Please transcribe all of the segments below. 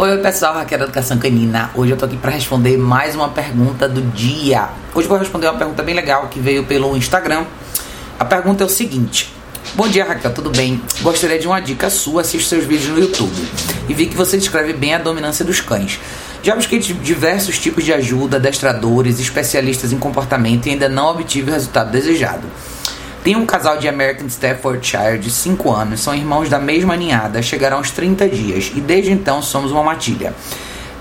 Oi, pessoal, Raquel da Educação Canina. Hoje eu tô aqui para responder mais uma pergunta do dia. Hoje vou responder uma pergunta bem legal que veio pelo Instagram. A pergunta é o seguinte: Bom dia, Raquel, tudo bem? Gostaria de uma dica sua, assisto seus vídeos no YouTube e vi que você descreve bem a dominância dos cães. Já busquei diversos tipos de ajuda, adestradores, especialistas em comportamento e ainda não obtive o resultado desejado. Tenho um casal de American Staffordshire de 5 anos, são irmãos da mesma ninhada, chegaram aos 30 dias e desde então somos uma matilha.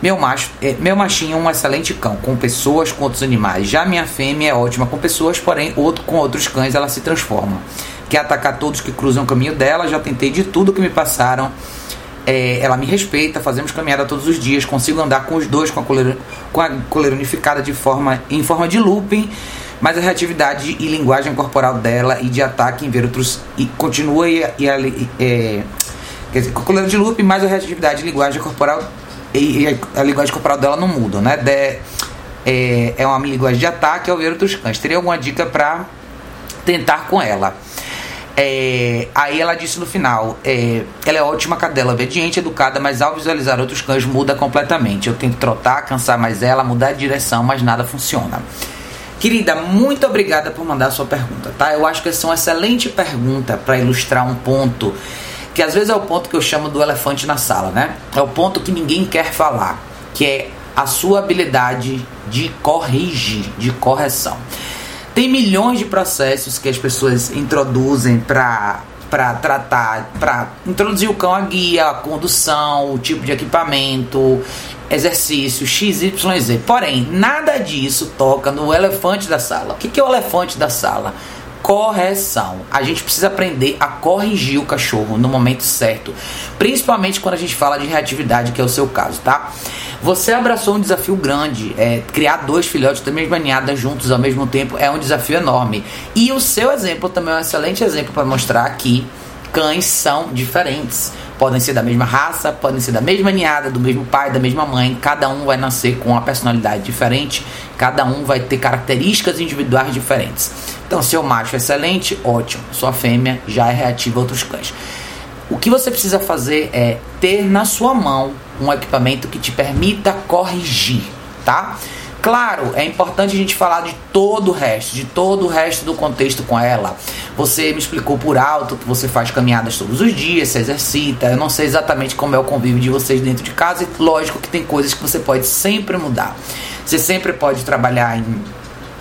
Meu, macho, é, meu machinho é um excelente cão, com pessoas, com outros animais. Já minha fêmea é ótima com pessoas, porém outro, com outros cães ela se transforma. Quer atacar todos que cruzam o caminho dela, já tentei de tudo que me passaram. É, ela me respeita, fazemos caminhada todos os dias, consigo andar com os dois com a coleira, com a coleira unificada de forma, em forma de looping mas a reatividade e linguagem corporal dela e de ataque em ver outros e continua e, e, é, quer dizer, com de loop, mas a reatividade e linguagem corporal e, e a, a, linguagem corporal dela não muda, né? De, é, é uma linguagem de ataque ao ver outros cães. Teria alguma dica para tentar com ela? É, aí ela disse no final: é, ela é ótima cadela, obediente, educada, mas ao visualizar outros cães muda completamente. Eu tento trotar, cansar mais ela, mudar de direção, mas nada funciona. Querida, muito obrigada por mandar a sua pergunta, tá? Eu acho que essa é uma excelente pergunta para ilustrar um ponto que às vezes é o ponto que eu chamo do elefante na sala, né? É o ponto que ninguém quer falar, que é a sua habilidade de corrigir, de correção. Tem milhões de processos que as pessoas introduzem para para tratar, para introduzir o cão a guia, a condução, o tipo de equipamento, exercício XYZ. Porém, nada disso toca no elefante da sala. O que é o elefante da sala? Correção. A gente precisa aprender a corrigir o cachorro no momento certo, principalmente quando a gente fala de reatividade, que é o seu caso, tá? Você abraçou um desafio grande. É, criar dois filhotes da mesma ninhada juntos ao mesmo tempo é um desafio enorme. E o seu exemplo também é um excelente exemplo para mostrar que cães são diferentes. Podem ser da mesma raça, podem ser da mesma ninhada, do mesmo pai, da mesma mãe. Cada um vai nascer com uma personalidade diferente, cada um vai ter características individuais diferentes. Então, seu macho é excelente, ótimo. Sua fêmea já é reativa a outros cães. O que você precisa fazer é ter na sua mão um equipamento que te permita corrigir, tá? Claro, é importante a gente falar de todo o resto, de todo o resto do contexto com ela. Você me explicou por alto que você faz caminhadas todos os dias, se exercita. Eu não sei exatamente como é o convívio de vocês dentro de casa e lógico que tem coisas que você pode sempre mudar. Você sempre pode trabalhar em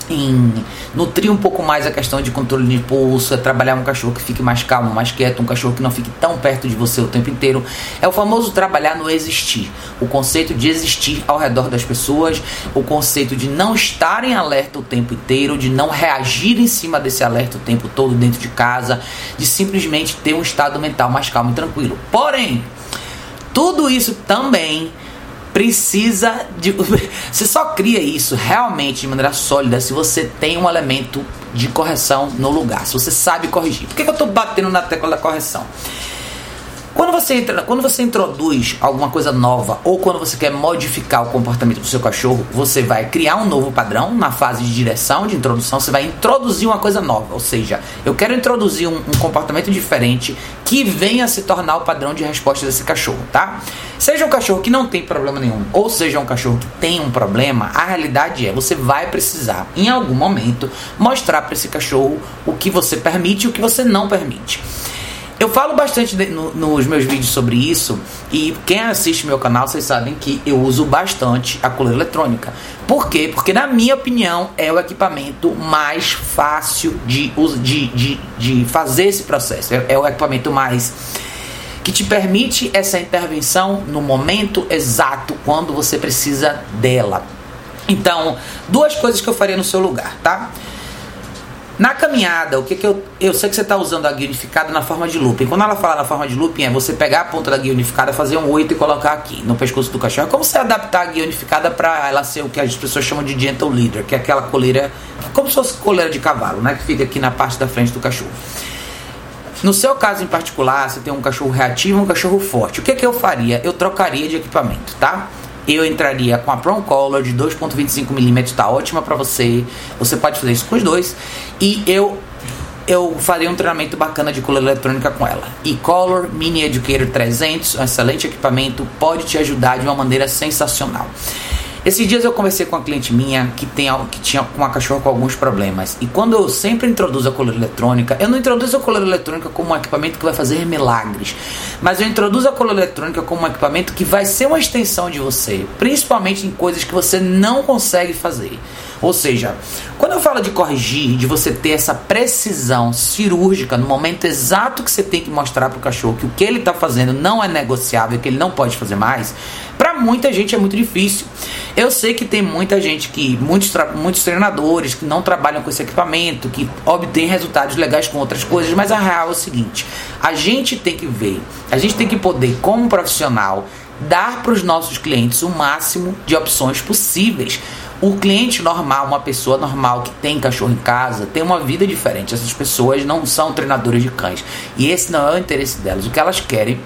em nutrir um pouco mais a questão de controle de pulso, é trabalhar um cachorro que fique mais calmo, mais quieto, um cachorro que não fique tão perto de você o tempo inteiro. É o famoso trabalhar no existir. O conceito de existir ao redor das pessoas, o conceito de não estar em alerta o tempo inteiro, de não reagir em cima desse alerta o tempo todo dentro de casa, de simplesmente ter um estado mental mais calmo e tranquilo. Porém, tudo isso também precisa de. Você só cria isso realmente de maneira sólida se você tem um elemento de correção no lugar, se você sabe corrigir. Por que, que eu estou batendo na tecla da correção? Quando você, entra, quando você introduz alguma coisa nova ou quando você quer modificar o comportamento do seu cachorro, você vai criar um novo padrão na fase de direção, de introdução, você vai introduzir uma coisa nova. Ou seja, eu quero introduzir um, um comportamento diferente que venha a se tornar o padrão de resposta desse cachorro, tá? Seja um cachorro que não tem problema nenhum, ou seja um cachorro que tem um problema, a realidade é você vai precisar, em algum momento, mostrar para esse cachorro o que você permite e o que você não permite. Eu falo bastante de, no, nos meus vídeos sobre isso e quem assiste meu canal, vocês sabem que eu uso bastante a coleira eletrônica. Por quê? Porque na minha opinião é o equipamento mais fácil de, de, de, de fazer esse processo. É, é o equipamento mais que te permite essa intervenção no momento exato quando você precisa dela. Então, duas coisas que eu faria no seu lugar, tá? Na caminhada, o que, que eu. Eu sei que você está usando a guia unificada na forma de looping. Quando ela fala na forma de looping, é você pegar a ponta da guia unificada, fazer um 8 e colocar aqui no pescoço do cachorro. É como você adaptar a guia unificada para ela ser o que as pessoas chamam de gentle leader, que é aquela coleira. Como se fosse coleira de cavalo, né? Que fica aqui na parte da frente do cachorro. No seu caso em particular, você tem um cachorro reativo e um cachorro forte. O que, que eu faria? Eu trocaria de equipamento, tá? Eu entraria com a Prom Color de 2.25mm, tá ótima para você. Você pode fazer isso com os dois. E eu eu faria um treinamento bacana de coleira eletrônica com ela. E-Color Mini Educator 300, um excelente equipamento, pode te ajudar de uma maneira sensacional. Esses dias eu conversei com uma cliente minha que, tem, que tinha uma cachorra com alguns problemas. E quando eu sempre introduzo a coleira eletrônica, eu não introduzo a coleira eletrônica como um equipamento que vai fazer milagres. Mas eu introduzo a coleira eletrônica como um equipamento que vai ser uma extensão de você. Principalmente em coisas que você não consegue fazer. Ou seja, quando eu falo de corrigir, de você ter essa precisão cirúrgica no momento exato que você tem que mostrar para o cachorro que o que ele está fazendo não é negociável, que ele não pode fazer mais, para muita gente é muito difícil. Eu sei que tem muita gente que, muitos, muitos treinadores que não trabalham com esse equipamento, que obtêm resultados legais com outras coisas, mas a real é o seguinte: a gente tem que ver, a gente tem que poder, como profissional, dar para os nossos clientes o máximo de opções possíveis. O cliente normal, uma pessoa normal que tem cachorro em casa, tem uma vida diferente. Essas pessoas não são treinadores de cães. E esse não é o interesse delas. O que elas querem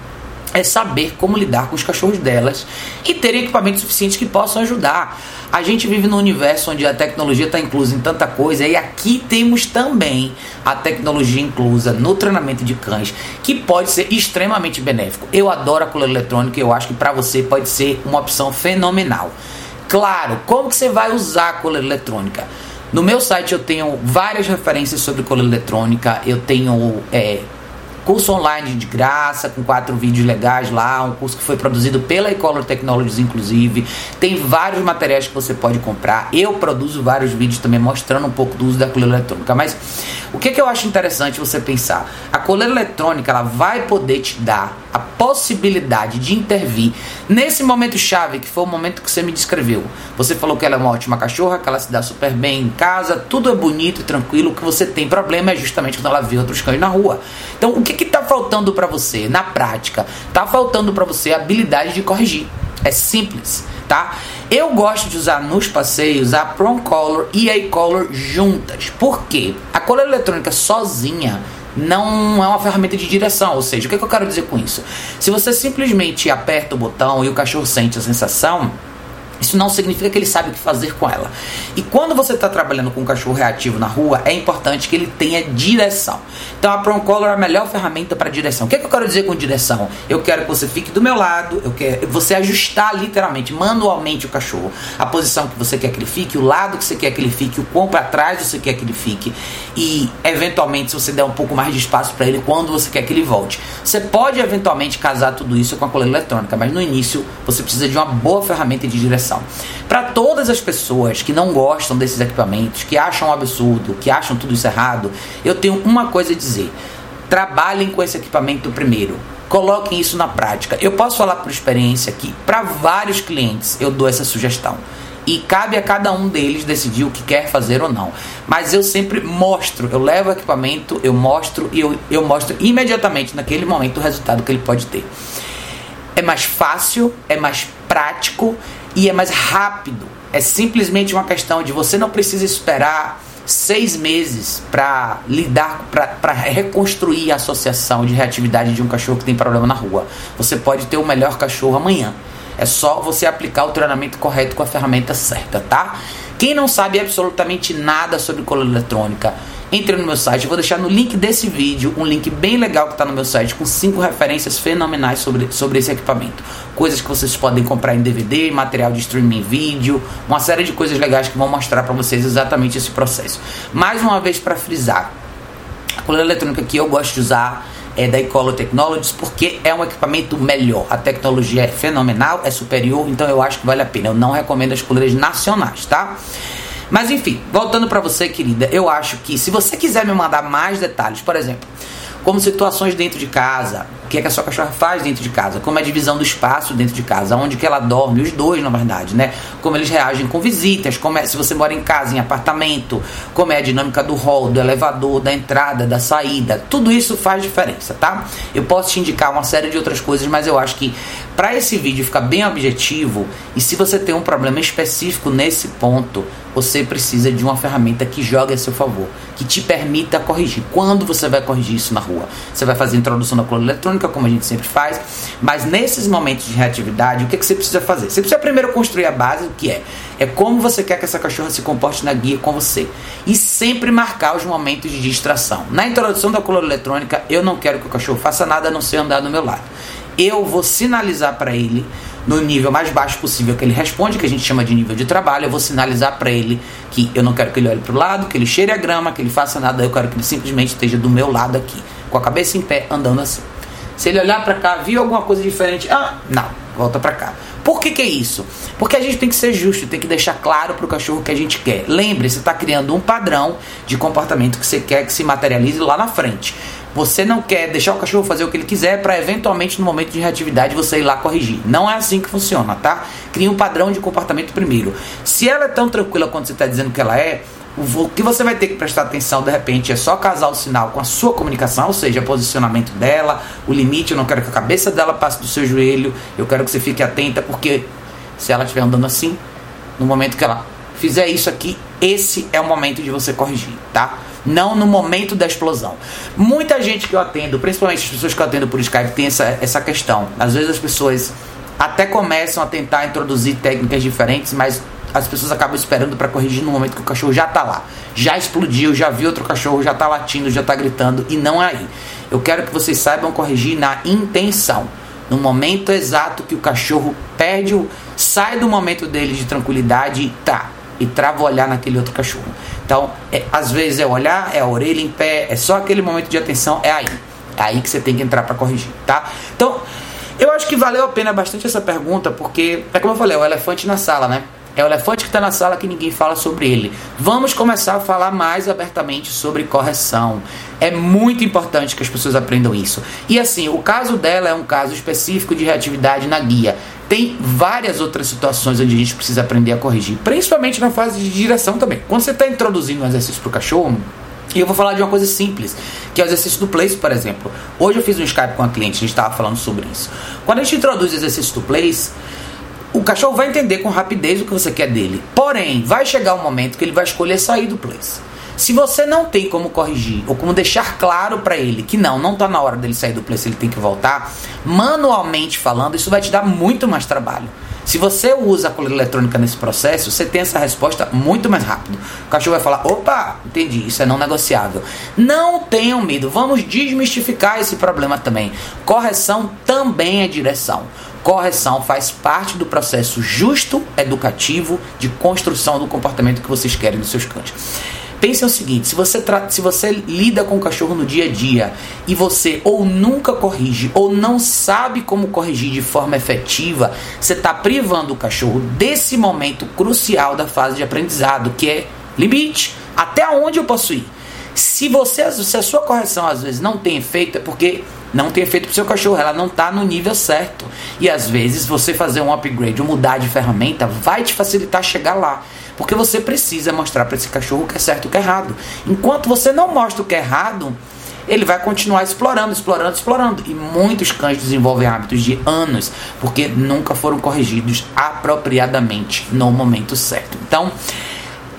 é saber como lidar com os cachorros delas e ter equipamentos suficientes que possam ajudar. A gente vive num universo onde a tecnologia está inclusa em tanta coisa e aqui temos também a tecnologia inclusa no treinamento de cães, que pode ser extremamente benéfico. Eu adoro a coleira eletrônica e eu acho que para você pode ser uma opção fenomenal. Claro, como que você vai usar a coleira eletrônica? No meu site eu tenho várias referências sobre coleira eletrônica, eu tenho é, curso online de graça, com quatro vídeos legais lá, um curso que foi produzido pela Ecolor Technologies, inclusive. Tem vários materiais que você pode comprar. Eu produzo vários vídeos também mostrando um pouco do uso da coleira eletrônica. Mas o que, que eu acho interessante você pensar? A coleira eletrônica ela vai poder te dar a possibilidade de intervir nesse momento chave, que foi o momento que você me descreveu. Você falou que ela é uma ótima cachorra, que ela se dá super bem em casa, tudo é bonito e tranquilo. O que você tem problema é justamente quando ela vê outros cães na rua. Então, o que que tá faltando para você na prática? Tá faltando para você a habilidade de corrigir. É simples, tá? Eu gosto de usar nos passeios a Prom Color e a E-Color juntas. Por quê? A coleira eletrônica sozinha não é uma ferramenta de direção. Ou seja, o que, é que eu quero dizer com isso? Se você simplesmente aperta o botão e o cachorro sente a sensação, isso não significa que ele sabe o que fazer com ela. E quando você está trabalhando com um cachorro reativo na rua, é importante que ele tenha direção. Então a Prong Color é a melhor ferramenta para direção. O que, é que eu quero dizer com direção? Eu quero que você fique do meu lado, eu quero você ajustar literalmente, manualmente o cachorro. A posição que você quer que ele fique, o lado que você quer que ele fique, o quão para trás você quer que ele fique. E eventualmente, se você der um pouco mais de espaço para ele, quando você quer que ele volte. Você pode eventualmente casar tudo isso com a coleira eletrônica, mas no início você precisa de uma boa ferramenta de direção. Para todas as pessoas que não gostam desses equipamentos, que acham um absurdo, que acham tudo isso errado, eu tenho uma coisa a dizer: trabalhem com esse equipamento primeiro. Coloquem isso na prática. Eu posso falar por experiência que para vários clientes eu dou essa sugestão e cabe a cada um deles decidir o que quer fazer ou não. Mas eu sempre mostro, eu levo o equipamento, eu mostro e eu, eu mostro imediatamente naquele momento o resultado que ele pode ter. É mais fácil, é mais prático e é mais rápido. É simplesmente uma questão de você não precisa esperar seis meses para lidar, para reconstruir a associação de reatividade de um cachorro que tem problema na rua. Você pode ter o melhor cachorro amanhã. É só você aplicar o treinamento correto com a ferramenta certa, tá? Quem não sabe absolutamente nada sobre cola eletrônica, entre no meu site. Eu vou deixar no link desse vídeo um link bem legal que está no meu site com cinco referências fenomenais sobre, sobre esse equipamento. Coisas que vocês podem comprar em DVD, material de streaming vídeo, uma série de coisas legais que vão mostrar para vocês exatamente esse processo. Mais uma vez para frisar, a coleira eletrônica que eu gosto de usar é da Ecolo Technologies porque é um equipamento melhor. A tecnologia é fenomenal, é superior, então eu acho que vale a pena. Eu não recomendo as coleiras nacionais, tá? Mas enfim, voltando para você, querida, eu acho que se você quiser me mandar mais detalhes, por exemplo, como situações dentro de casa, o que, é que a sua cachorra faz dentro de casa, como é a divisão do espaço dentro de casa, onde que ela dorme, os dois na verdade, né? Como eles reagem com visitas, como é se você mora em casa, em apartamento, como é a dinâmica do hall, do elevador, da entrada, da saída, tudo isso faz diferença, tá? Eu posso te indicar uma série de outras coisas, mas eu acho que para esse vídeo ficar bem objetivo e se você tem um problema específico nesse ponto, você precisa de uma ferramenta que jogue a seu favor, que te permita corrigir. Quando você vai corrigir isso na rua? Você vai fazer introdução da coluna eletrônica, como a gente sempre faz, mas nesses momentos de reatividade, o que, que você precisa fazer? Você precisa primeiro construir a base, que é? É como você quer que essa cachorra se comporte na guia com você. E sempre marcar os momentos de distração. Na introdução da coluna eletrônica, eu não quero que o cachorro faça nada a não ser andar do meu lado. Eu vou sinalizar para ele no nível mais baixo possível que ele responde, que a gente chama de nível de trabalho, eu vou sinalizar para ele que eu não quero que ele olhe para o lado, que ele cheire a grama, que ele faça nada, eu quero que ele simplesmente esteja do meu lado aqui, com a cabeça em pé, andando assim. Se ele olhar para cá, viu alguma coisa diferente, ah, não, volta para cá. Por que, que é isso? Porque a gente tem que ser justo, tem que deixar claro para o cachorro que a gente quer. Lembre, você está criando um padrão de comportamento que você quer que se materialize lá na frente. Você não quer deixar o cachorro fazer o que ele quiser para eventualmente no momento de reatividade você ir lá corrigir. Não é assim que funciona, tá? Cria um padrão de comportamento primeiro. Se ela é tão tranquila quanto você está dizendo que ela é, o que você vai ter que prestar atenção de repente é só casar o sinal com a sua comunicação, ou seja, o posicionamento dela, o limite. Eu não quero que a cabeça dela passe do seu joelho, eu quero que você fique atenta, porque se ela estiver andando assim, no momento que ela fizer isso aqui, esse é o momento de você corrigir, tá? Não no momento da explosão. Muita gente que eu atendo, principalmente as pessoas que eu atendo por Skype, tem essa, essa questão. Às vezes as pessoas até começam a tentar introduzir técnicas diferentes, mas as pessoas acabam esperando para corrigir no momento que o cachorro já está lá. Já explodiu, já viu outro cachorro, já está latindo, já está gritando, e não é aí. Eu quero que vocês saibam corrigir na intenção. No momento exato que o cachorro perde, o, sai do momento dele de tranquilidade e tá, e trava olhar naquele outro cachorro. Então, é, às vezes é olhar, é a orelha em pé, é só aquele momento de atenção, é aí. É aí que você tem que entrar para corrigir, tá? Então, eu acho que valeu a pena bastante essa pergunta, porque, é como eu falei, é o elefante na sala, né? É o elefante que está na sala que ninguém fala sobre ele. Vamos começar a falar mais abertamente sobre correção. É muito importante que as pessoas aprendam isso. E assim, o caso dela é um caso específico de reatividade na guia. Tem várias outras situações onde a gente precisa aprender a corrigir, principalmente na fase de direção também. Quando você está introduzindo um exercício para o cachorro, e eu vou falar de uma coisa simples, que é o exercício do place, por exemplo. Hoje eu fiz um Skype com a cliente, a gente estava falando sobre isso. Quando a gente introduz o exercício do place, o cachorro vai entender com rapidez o que você quer dele. Porém, vai chegar um momento que ele vai escolher sair do place. Se você não tem como corrigir ou como deixar claro para ele que não, não está na hora dele sair do place, ele tem que voltar, manualmente falando, isso vai te dar muito mais trabalho. Se você usa a coleira eletrônica nesse processo, você tem essa resposta muito mais rápido. O cachorro vai falar: opa, entendi, isso é não negociável. Não tenham medo, vamos desmistificar esse problema também. Correção também é direção. Correção faz parte do processo justo, educativo, de construção do comportamento que vocês querem nos seus cães. Pense o seguinte: se você, se você lida com o cachorro no dia a dia e você ou nunca corrige ou não sabe como corrigir de forma efetiva, você está privando o cachorro desse momento crucial da fase de aprendizado, que é limite. Até onde eu posso ir? Se você, se a sua correção às vezes não tem efeito, é porque não tem efeito para o seu cachorro, ela não está no nível certo. E às vezes você fazer um upgrade ou mudar de ferramenta vai te facilitar chegar lá. Porque você precisa mostrar para esse cachorro o que é certo e o que é errado. Enquanto você não mostra o que é errado, ele vai continuar explorando, explorando, explorando. E muitos cães desenvolvem hábitos de anos porque nunca foram corrigidos apropriadamente no momento certo. Então,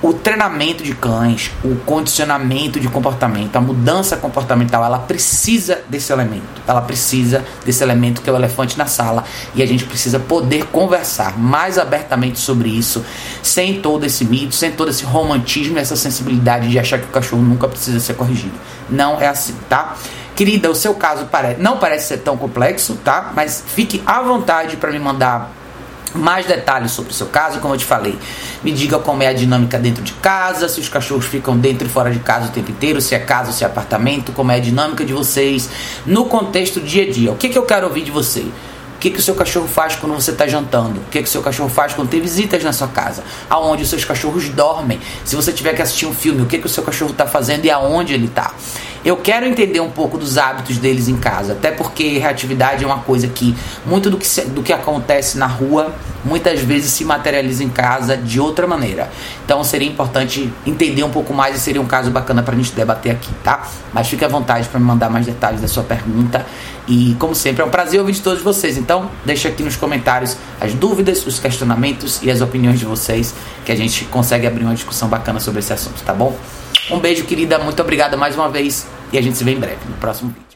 o treinamento de cães, o condicionamento de comportamento, a mudança comportamental, ela precisa desse elemento. Ela precisa desse elemento que é o elefante na sala. E a gente precisa poder conversar mais abertamente sobre isso, sem todo esse mito, sem todo esse romantismo e essa sensibilidade de achar que o cachorro nunca precisa ser corrigido. Não é assim, tá? Querida, o seu caso parece, não parece ser tão complexo, tá? Mas fique à vontade para me mandar mais detalhes sobre o seu caso, como eu te falei. Me diga como é a dinâmica dentro de casa, se os cachorros ficam dentro e fora de casa o tempo inteiro, se é casa se é apartamento, como é a dinâmica de vocês no contexto dia a dia. O que, que eu quero ouvir de você? O que, que o seu cachorro faz quando você está jantando? O que, que o seu cachorro faz quando tem visitas na sua casa? Aonde os seus cachorros dormem? Se você tiver que assistir um filme, o que, que o seu cachorro está fazendo e aonde ele está? Eu quero entender um pouco dos hábitos deles em casa, até porque reatividade é uma coisa que muito do que, se, do que acontece na rua muitas vezes se materializa em casa de outra maneira. Então seria importante entender um pouco mais e seria um caso bacana para a gente debater aqui, tá? Mas fique à vontade para me mandar mais detalhes da sua pergunta. E como sempre, é um prazer ouvir de todos vocês. Então, deixa aqui nos comentários as dúvidas, os questionamentos e as opiniões de vocês, que a gente consegue abrir uma discussão bacana sobre esse assunto, tá bom? Um beijo, querida. Muito obrigada mais uma vez. E a gente se vê em breve no próximo vídeo.